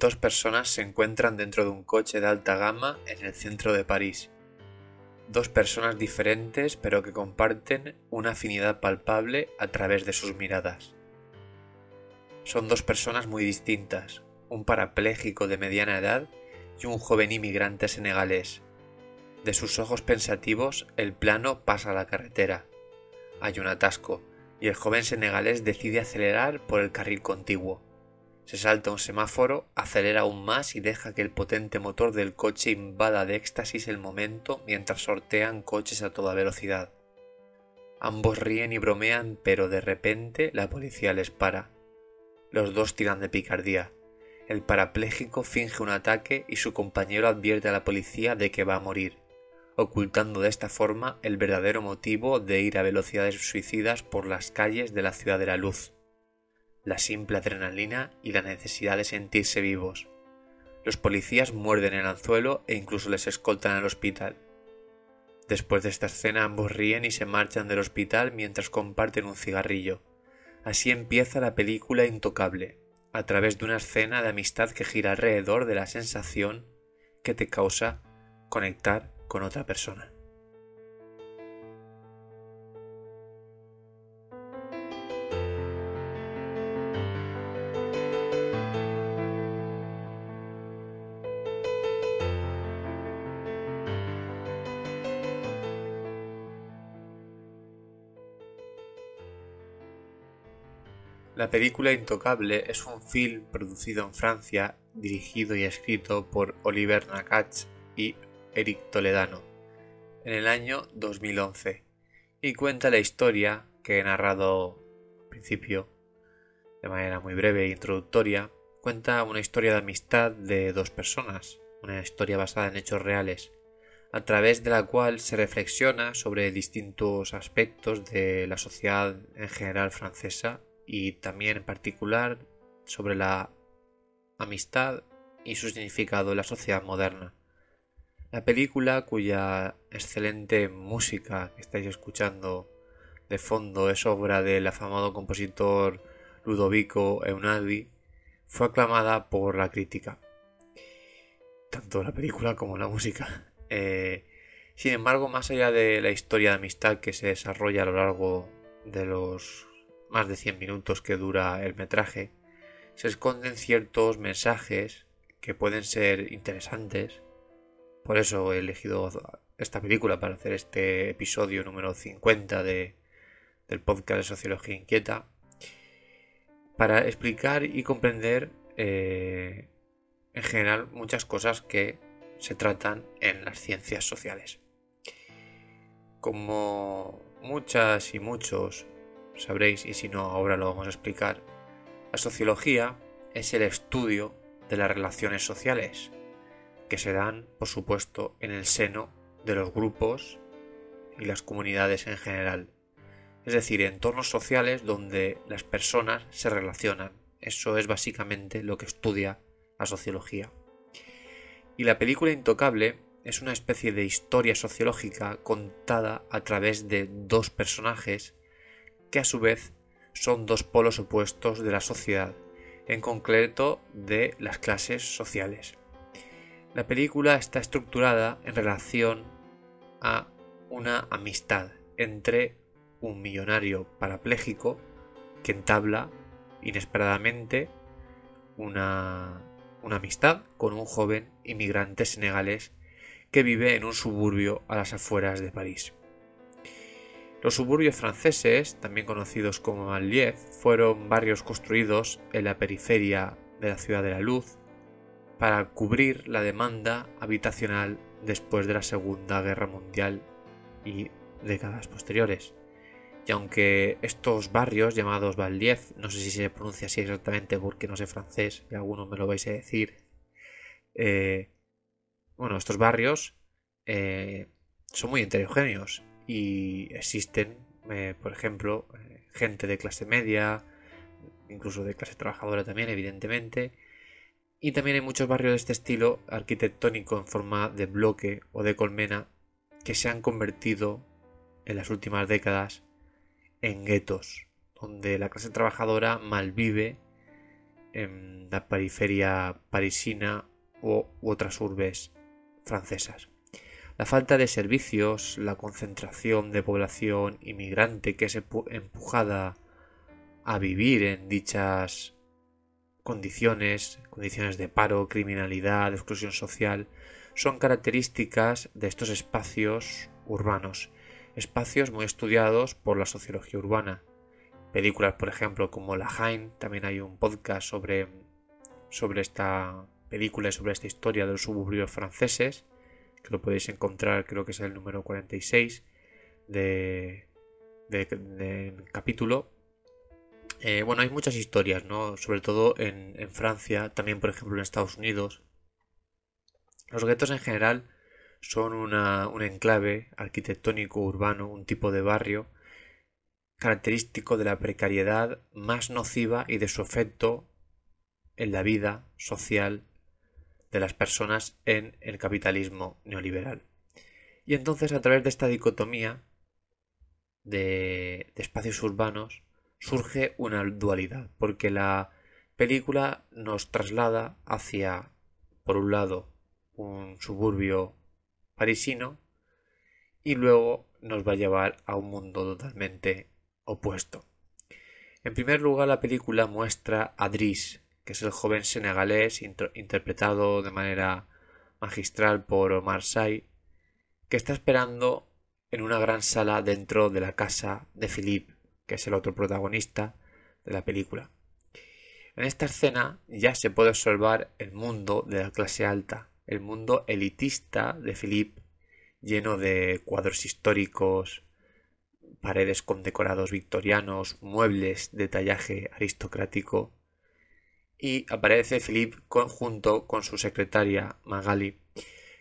Dos personas se encuentran dentro de un coche de alta gama en el centro de París. Dos personas diferentes pero que comparten una afinidad palpable a través de sus miradas. Son dos personas muy distintas, un parapléjico de mediana edad y un joven inmigrante senegalés. De sus ojos pensativos el plano pasa a la carretera. Hay un atasco y el joven senegalés decide acelerar por el carril contiguo. Se salta un semáforo, acelera aún más y deja que el potente motor del coche invada de éxtasis el momento mientras sortean coches a toda velocidad. Ambos ríen y bromean, pero de repente la policía les para. Los dos tiran de picardía. El parapléjico finge un ataque y su compañero advierte a la policía de que va a morir, ocultando de esta forma el verdadero motivo de ir a velocidades suicidas por las calles de la ciudad de la luz la simple adrenalina y la necesidad de sentirse vivos. Los policías muerden el anzuelo e incluso les escoltan al hospital. Después de esta escena ambos ríen y se marchan del hospital mientras comparten un cigarrillo. Así empieza la película Intocable, a través de una escena de amistad que gira alrededor de la sensación que te causa conectar con otra persona. La película Intocable es un film producido en Francia, dirigido y escrito por Oliver Nakache y Eric Toledano en el año 2011 y cuenta la historia que he narrado al principio de manera muy breve e introductoria. Cuenta una historia de amistad de dos personas, una historia basada en hechos reales, a través de la cual se reflexiona sobre distintos aspectos de la sociedad en general francesa y también en particular sobre la amistad y su significado en la sociedad moderna. La película, cuya excelente música que estáis escuchando de fondo es obra del afamado compositor Ludovico Eunadi, fue aclamada por la crítica. Tanto la película como la música. Eh, sin embargo, más allá de la historia de amistad que se desarrolla a lo largo de los más de 100 minutos que dura el metraje, se esconden ciertos mensajes que pueden ser interesantes. Por eso he elegido esta película para hacer este episodio número 50 de, del podcast de Sociología Inquieta. Para explicar y comprender eh, en general muchas cosas que se tratan en las ciencias sociales. Como muchas y muchos sabréis, y si no, ahora lo vamos a explicar, la sociología es el estudio de las relaciones sociales, que se dan, por supuesto, en el seno de los grupos y las comunidades en general. Es decir, entornos sociales donde las personas se relacionan. Eso es básicamente lo que estudia la sociología. Y la película Intocable es una especie de historia sociológica contada a través de dos personajes que a su vez son dos polos opuestos de la sociedad, en concreto de las clases sociales. La película está estructurada en relación a una amistad entre un millonario parapléjico que entabla inesperadamente una, una amistad con un joven inmigrante senegalés que vive en un suburbio a las afueras de París. Los suburbios franceses, también conocidos como Maliev, fueron barrios construidos en la periferia de la ciudad de la luz para cubrir la demanda habitacional después de la Segunda Guerra Mundial y décadas posteriores. Y aunque estos barrios llamados Valdiev, no sé si se pronuncia así exactamente porque no sé francés y algunos me lo vais a decir, eh, bueno, estos barrios eh, son muy heterogéneos y existen, eh, por ejemplo, eh, gente de clase media, incluso de clase trabajadora también, evidentemente. Y también hay muchos barrios de este estilo arquitectónico en forma de bloque o de colmena que se han convertido en las últimas décadas en guetos, donde la clase trabajadora malvive en la periferia parisina u otras urbes francesas. La falta de servicios, la concentración de población inmigrante que es empujada a vivir en dichas condiciones, condiciones de paro, criminalidad, exclusión social, son características de estos espacios urbanos, espacios muy estudiados por la sociología urbana. Películas, por ejemplo, como La Haine, también hay un podcast sobre, sobre esta película y sobre esta historia de los suburbios franceses, que lo podéis encontrar, creo que es el número 46 de, capítulo. Eh, bueno, hay muchas historias, ¿no? Sobre todo en, en Francia, también por ejemplo en Estados Unidos. Los guetos en general son una, un enclave arquitectónico urbano, un tipo de barrio característico de la precariedad más nociva y de su efecto en la vida social de las personas en el capitalismo neoliberal. Y entonces a través de esta dicotomía de, espacios urbanos surge una dualidad, porque la película nos traslada hacia, por un lado, un suburbio parisino y luego nos va a llevar a un mundo totalmente opuesto. En primer lugar, la película muestra a Driss, que es el joven senegalés interpretado de manera magistral por Marseille, que está esperando en una gran sala dentro de la casa de Philippe, que es el otro protagonista de la película. En esta escena ya se puede observar el mundo de la clase alta, el mundo elitista de Philippe, lleno de cuadros históricos, paredes con decorados victorianos, muebles de tallaje aristocrático, y aparece Philip junto con su secretaria Magali,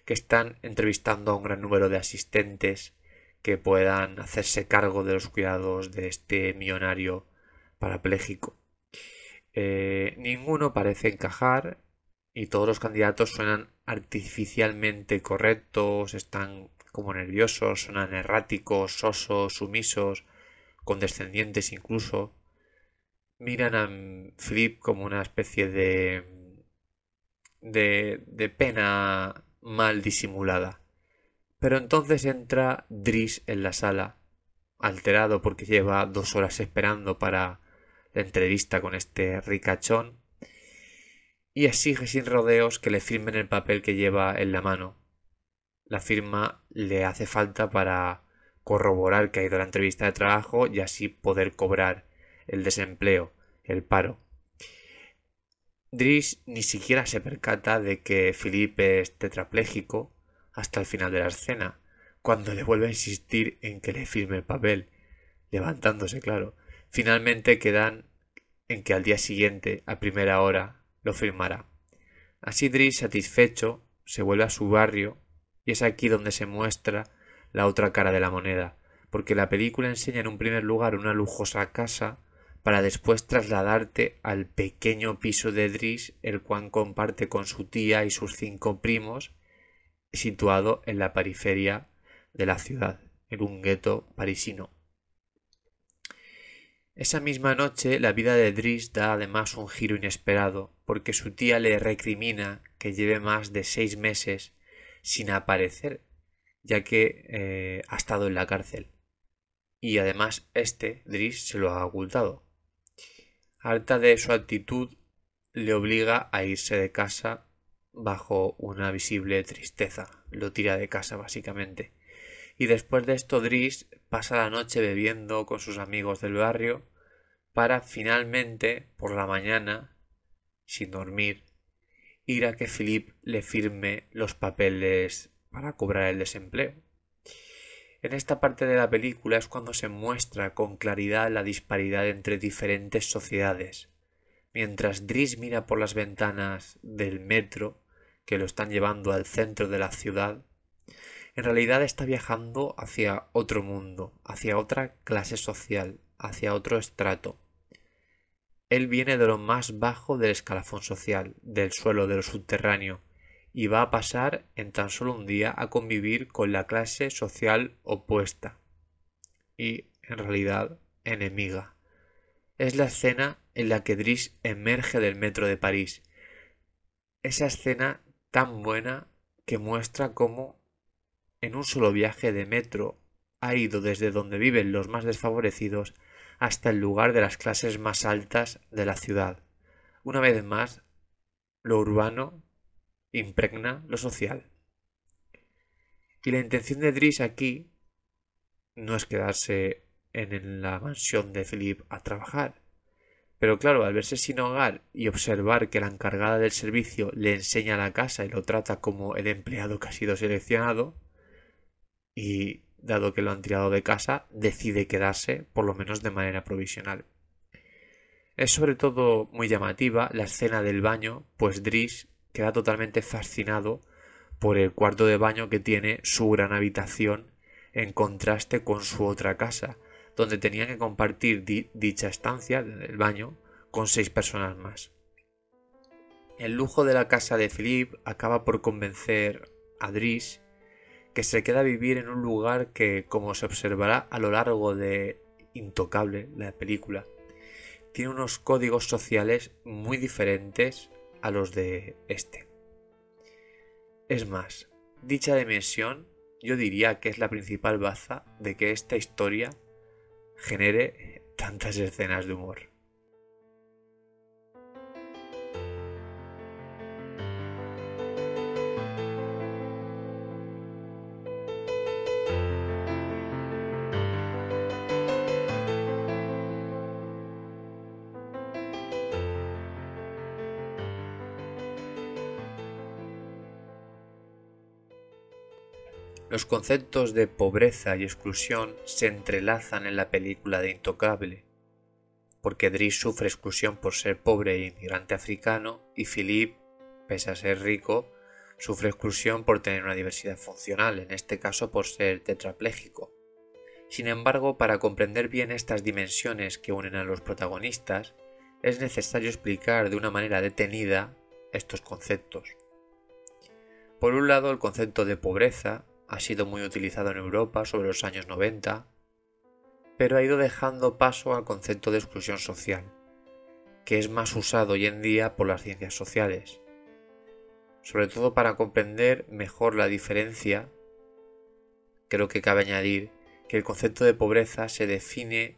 que están entrevistando a un gran número de asistentes que puedan hacerse cargo de los cuidados de este millonario parapléjico. Eh, ninguno parece encajar y todos los candidatos suenan artificialmente correctos, están como nerviosos, suenan erráticos, sosos, sumisos, condescendientes incluso miran a Flip como una especie de, de, pena mal disimulada. Pero entonces entra Driss en la sala, alterado porque lleva dos horas esperando para la entrevista con este ricachón, y exige sin rodeos que le firmen el papel que lleva en la mano. La firma le hace falta para corroborar que ha ido a la entrevista de trabajo y así poder cobrar el desempleo, el paro. Driss ni siquiera se percata de que Felipe es tetrapléjico hasta el final de la escena, cuando le vuelve a insistir en que le firme el papel, levantándose, claro. Finalmente quedan en que al día siguiente, a primera hora, lo firmará. Así Driss, satisfecho, se vuelve a su barrio y es aquí donde se muestra la otra cara de la moneda, porque la película enseña en un primer lugar una lujosa casa para después trasladarte al pequeño piso de Driss, el cual comparte con su tía y sus cinco primos, situado en la periferia de la ciudad, en un gueto parisino. Esa misma noche la vida de Driss da además un giro inesperado, porque su tía le recrimina que lleve más de seis meses sin aparecer, ya que eh, ha estado en la cárcel. Y además este, Driss, se lo ha ocultado harta de su actitud, le obliga a irse de casa bajo una visible tristeza. Lo tira de casa, básicamente. Y después de esto, Driss pasa la noche bebiendo con sus amigos del barrio para finalmente, por la mañana, sin dormir, ir a que Philip le firme los papeles para cobrar el desempleo. En esta parte de la película es cuando se muestra con claridad la disparidad entre diferentes sociedades. Mientras Driss mira por las ventanas del metro, que lo están llevando al centro de la ciudad, en realidad está viajando hacia otro mundo, hacia otra clase social, hacia otro estrato. Él viene de lo más bajo del escalafón social, del suelo, de lo subterráneo, y va a pasar en tan solo un día a convivir con la clase social opuesta y en realidad enemiga. es la escena en la que Driss emerge del metro de París. Esa escena tan buena que muestra cómo en un solo viaje de metro ha ido desde donde viven los más desfavorecidos hasta el lugar de las clases más altas de la ciudad. Una vez más, lo urbano impregna lo social. Y la intención de Driss aquí no es quedarse en la mansión de Philip a trabajar. Pero claro, al verse sin hogar y observar que la encargada del servicio le enseña la casa y lo trata como el empleado que ha sido seleccionado, y dado que lo han tirado de casa, decide quedarse, por lo menos de manera provisional. Es sobre todo muy llamativa la escena del baño, pues Driss queda totalmente fascinado por el cuarto de baño que tiene su gran habitación en contraste con su otra casa, donde tenían que compartir dicha estancia, el baño, con seis personas más. El lujo de la casa de Philippe acaba por convencer a Driss que se queda a vivir en un lugar que, como se observará a lo largo de Intocable, la película, tiene unos códigos sociales muy diferentes a los de este. Es más, dicha dimensión yo diría que es la principal baza de que esta historia genere tantas escenas de humor. Los conceptos de pobreza y exclusión se entrelazan en la película de Intocable, porque Driss sufre exclusión por ser pobre e inmigrante africano y Philippe, pese a ser rico, sufre exclusión por tener una diversidad funcional, en este caso por ser tetrapléjico. Sin embargo, para comprender bien estas dimensiones que unen a los protagonistas, es necesario explicar de una manera detenida estos conceptos. Por un lado, el concepto de pobreza ha sido muy utilizado en Europa sobre los años 90, pero ha ido dejando paso al concepto de exclusión social, que es más usado hoy en día por las ciencias sociales. Sobre todo para comprender mejor la diferencia, creo que cabe añadir que el concepto de pobreza se define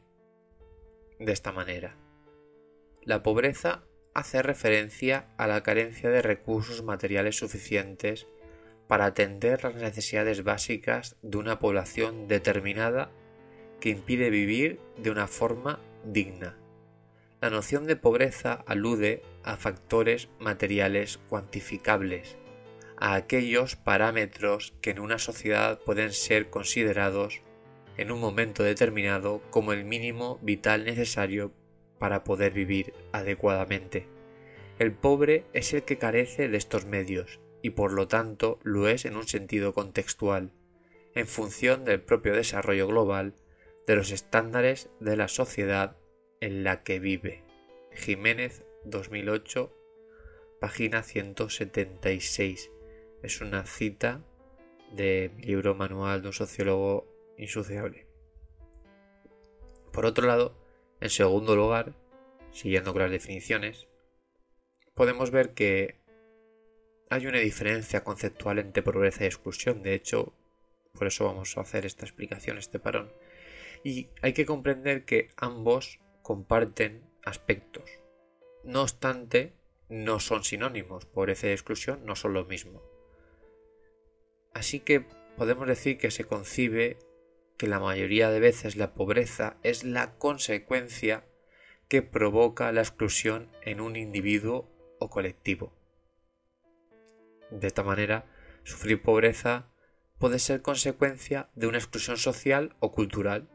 de esta manera. La pobreza hace referencia a la carencia de recursos materiales suficientes para atender las necesidades básicas de una población determinada que impide vivir de una forma digna. La noción de pobreza alude a factores materiales cuantificables, a aquellos parámetros que en una sociedad pueden ser considerados en un momento determinado como el mínimo vital necesario para poder vivir adecuadamente. El pobre es el que carece de estos medios y por lo tanto lo es en un sentido contextual, en función del propio desarrollo global de los estándares de la sociedad en la que vive. Jiménez 2008, página 176. Es una cita del libro Manual de un sociólogo insociable. Por otro lado, en segundo lugar, siguiendo con las definiciones, podemos ver que hay una diferencia conceptual entre pobreza y exclusión. De hecho, por eso vamos a hacer esta explicación, este parón. Y hay que comprender que ambos comparten aspectos. No obstante, no son sinónimos. Pobreza y exclusión no son lo mismo. Así que podemos decir que se concibe que la mayoría de veces la pobreza es la consecuencia que provoca la exclusión en un individuo o colectivo. De esta manera, sufrir pobreza puede ser consecuencia de una exclusión social o cultural.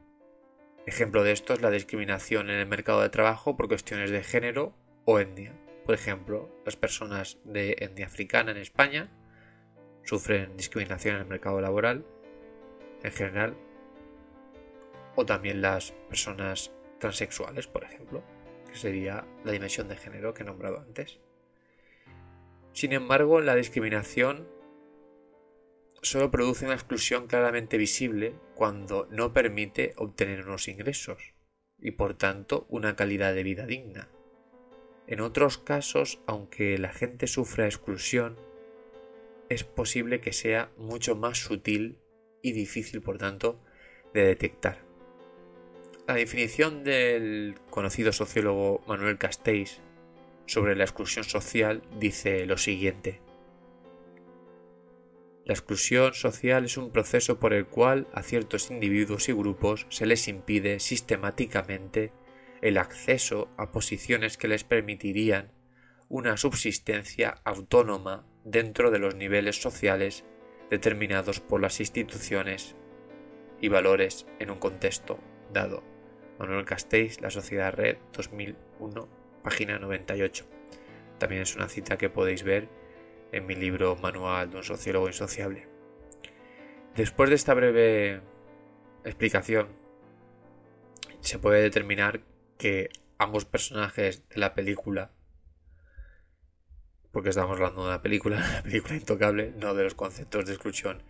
Ejemplo de esto es la discriminación en el mercado de trabajo por cuestiones de género o etnia. Por ejemplo, las personas de etnia africana en España sufren discriminación en el mercado laboral en general o también las personas transexuales, por ejemplo, que sería la dimensión de género que he nombrado antes. Sin embargo, la discriminación solo produce una exclusión claramente visible cuando no permite obtener unos ingresos. y por tanto una calidad de vida digna. En otros casos, aunque la gente sufra exclusión, es posible que sea mucho más sutil y difícil, por tanto, de detectar. La definición del conocido sociólogo Manuel Castells sobre la exclusión social dice lo siguiente. La exclusión social es un proceso por el cual a ciertos individuos y grupos se les impide sistemáticamente el acceso a posiciones que les permitirían una subsistencia autónoma dentro de los niveles sociales determinados por las instituciones y valores en un contexto dado. Manuel Castells, La Sociedad Red, 2001, página 98. También es una cita que podéis ver en mi libro Manual de un sociólogo insociable. Después de esta breve explicación, se puede determinar que ambos personajes de la película, porque estamos hablando de una película, la película intocable, no de los conceptos de exclusión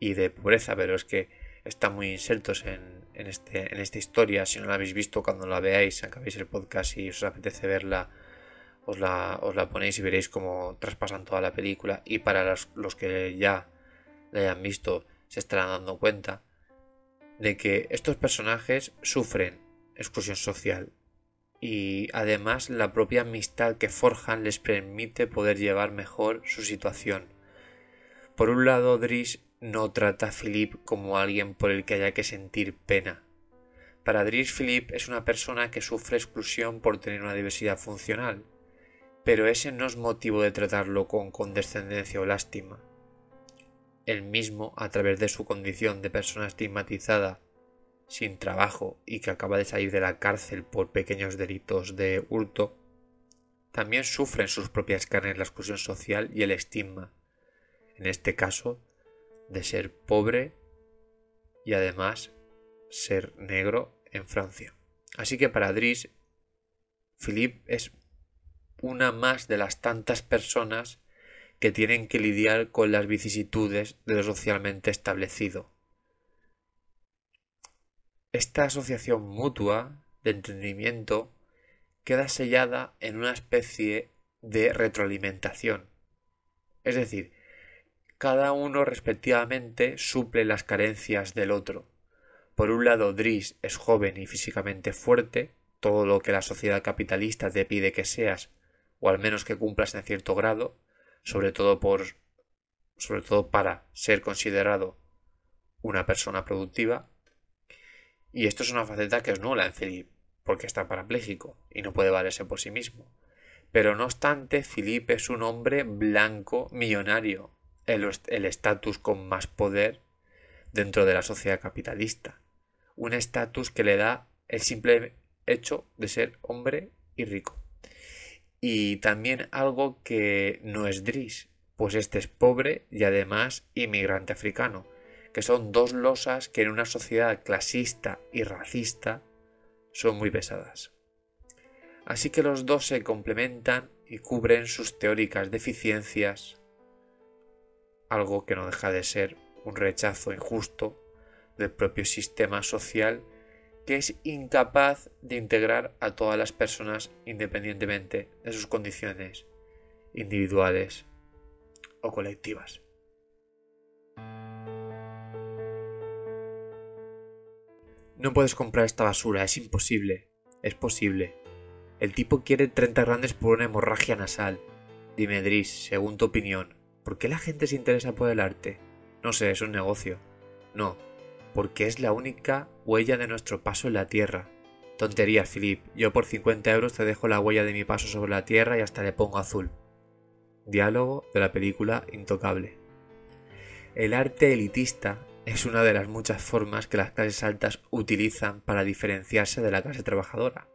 y de pobreza, pero es que están muy insertos en, este, en esta historia. Si no la habéis visto, cuando la veáis, acabéis el podcast y os apetece verla, os la, os la ponéis y veréis cómo traspasan toda la película. Y para los, los que ya la hayan visto, se estarán dando cuenta de que estos personajes sufren exclusión social y además la propia amistad que forjan les permite poder llevar mejor su situación. Por un lado, Driss no trata a Philip como alguien por el que haya que sentir pena. Para Driss Philip es una persona que sufre exclusión por tener una diversidad funcional, pero ese no es motivo de tratarlo con condescendencia o lástima. Él mismo, a través de su condición de persona estigmatizada, sin trabajo y que acaba de salir de la cárcel por pequeños delitos de hurto, también sufre en sus propias carnes la exclusión social y el estigma. En este caso, de ser pobre y además ser negro en Francia. Así que para Driss, Philippe es una más de las tantas personas que tienen que lidiar con las vicisitudes de lo socialmente establecido. Esta asociación mutua de entendimiento queda sellada en una especie de retroalimentación. Es decir, cada uno respectivamente suple las carencias del otro. Por un lado, Driss es joven y físicamente fuerte, todo lo que la sociedad capitalista te pide que seas, o al menos que cumplas en cierto grado, sobre todo por sobre todo para ser considerado una persona productiva. Y esto es una faceta que es nula en Philip, porque está parapléjico y no puede valerse por sí mismo. Pero no obstante, Philip es un hombre blanco millonario, el estatus con más poder dentro de la sociedad capitalista. Un estatus que le da el simple hecho de ser hombre y rico. Y también algo que no es Driss, pues este es pobre y además inmigrante africano, que son dos losas que en una sociedad clasista y racista son muy pesadas. Así que los dos se complementan y cubren sus teóricas deficiencias algo que no deja de ser un rechazo injusto del propio sistema social que es incapaz de integrar a todas las personas independientemente de sus condiciones individuales o colectivas. No puedes comprar esta basura, es imposible. Es posible. El tipo quiere 30 grandes por una hemorragia nasal. Dime, Driss, según tu opinión, ¿Por qué la gente se interesa por el arte? No sé, es un negocio. No, porque es la única huella de nuestro paso en la Tierra. Tonterías, Philip. Yo por 50 euros te dejo la huella de mi paso sobre la Tierra y hasta le pongo azul. Diálogo de la película Intocable. El arte elitista es una de las muchas formas que las clases altas utilizan para diferenciarse de la clase trabajadora.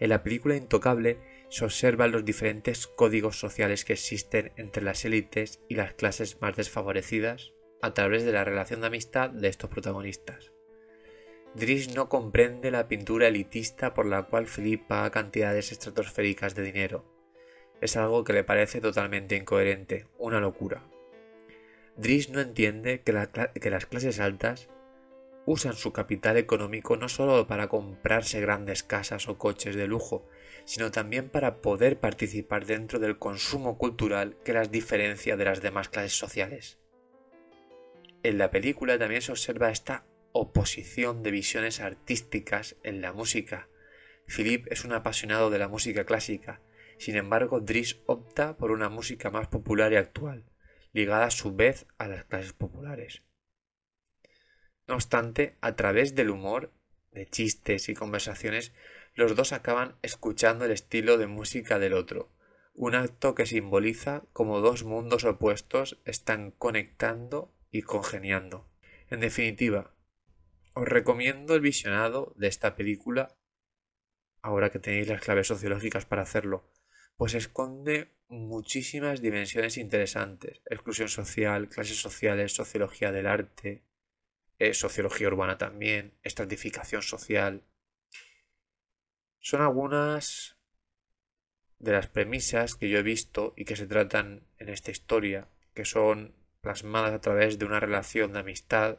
En la película Intocable se observan los diferentes códigos sociales que existen entre las élites y las clases más desfavorecidas a través de la relación de amistad de estos protagonistas. Driss no comprende la pintura elitista por la cual Philip paga cantidades estratosféricas de dinero. Es algo que le parece totalmente incoherente, una locura. Driss no entiende que, que las clases altas usan su capital económico no solo para comprarse grandes casas o coches de lujo, sino también para poder participar dentro del consumo cultural que las diferencia de las demás clases sociales. En la película también se observa esta oposición de visiones artísticas en la música. Philip es un apasionado de la música clásica, sin embargo Dries opta por una música más popular y actual, ligada a su vez a las clases populares. No obstante, a través del humor, de chistes y conversaciones, los dos acaban escuchando el estilo de música del otro, un acto que simboliza como dos mundos opuestos están conectando y congeniando. En definitiva, os recomiendo el visionado de esta película ahora que tenéis las claves sociológicas para hacerlo, pues esconde muchísimas dimensiones interesantes, exclusión social, clases sociales, sociología del arte, eh, sociología urbana también, estratificación social. Son algunas de las premisas que yo he visto y que se tratan en esta historia, que son plasmadas a través de una relación de amistad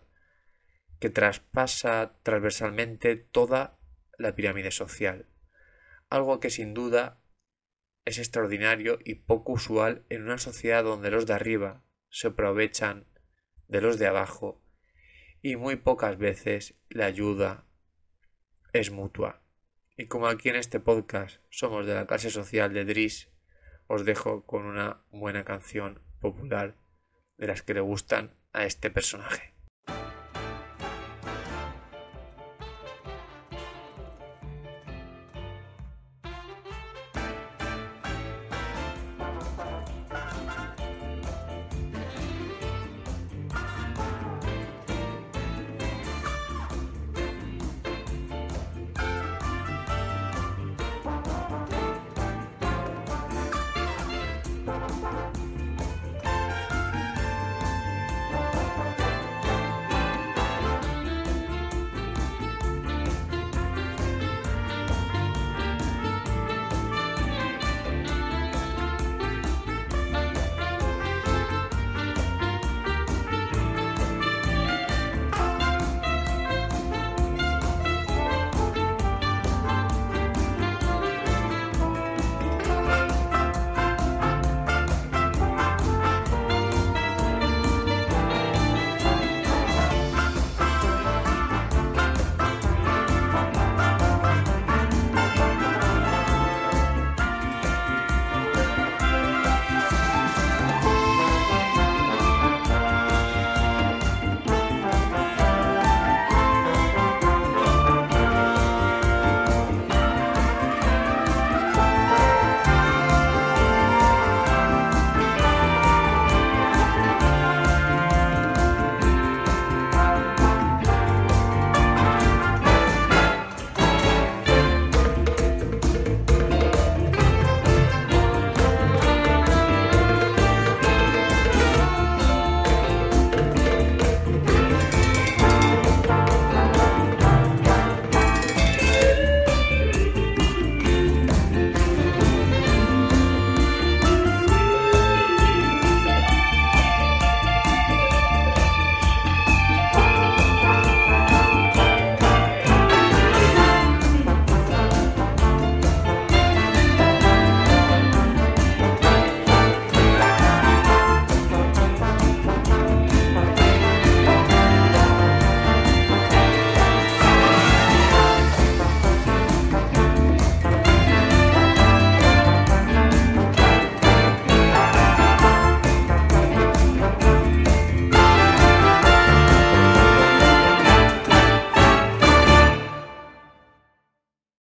que traspasa transversalmente toda la pirámide social, algo que sin duda es extraordinario y poco usual en una sociedad donde los de arriba se aprovechan de los de abajo y muy pocas veces la ayuda es mutua. Y como aquí en este podcast somos de la clase social de Dris, os dejo con una buena canción popular de las que le gustan a este personaje.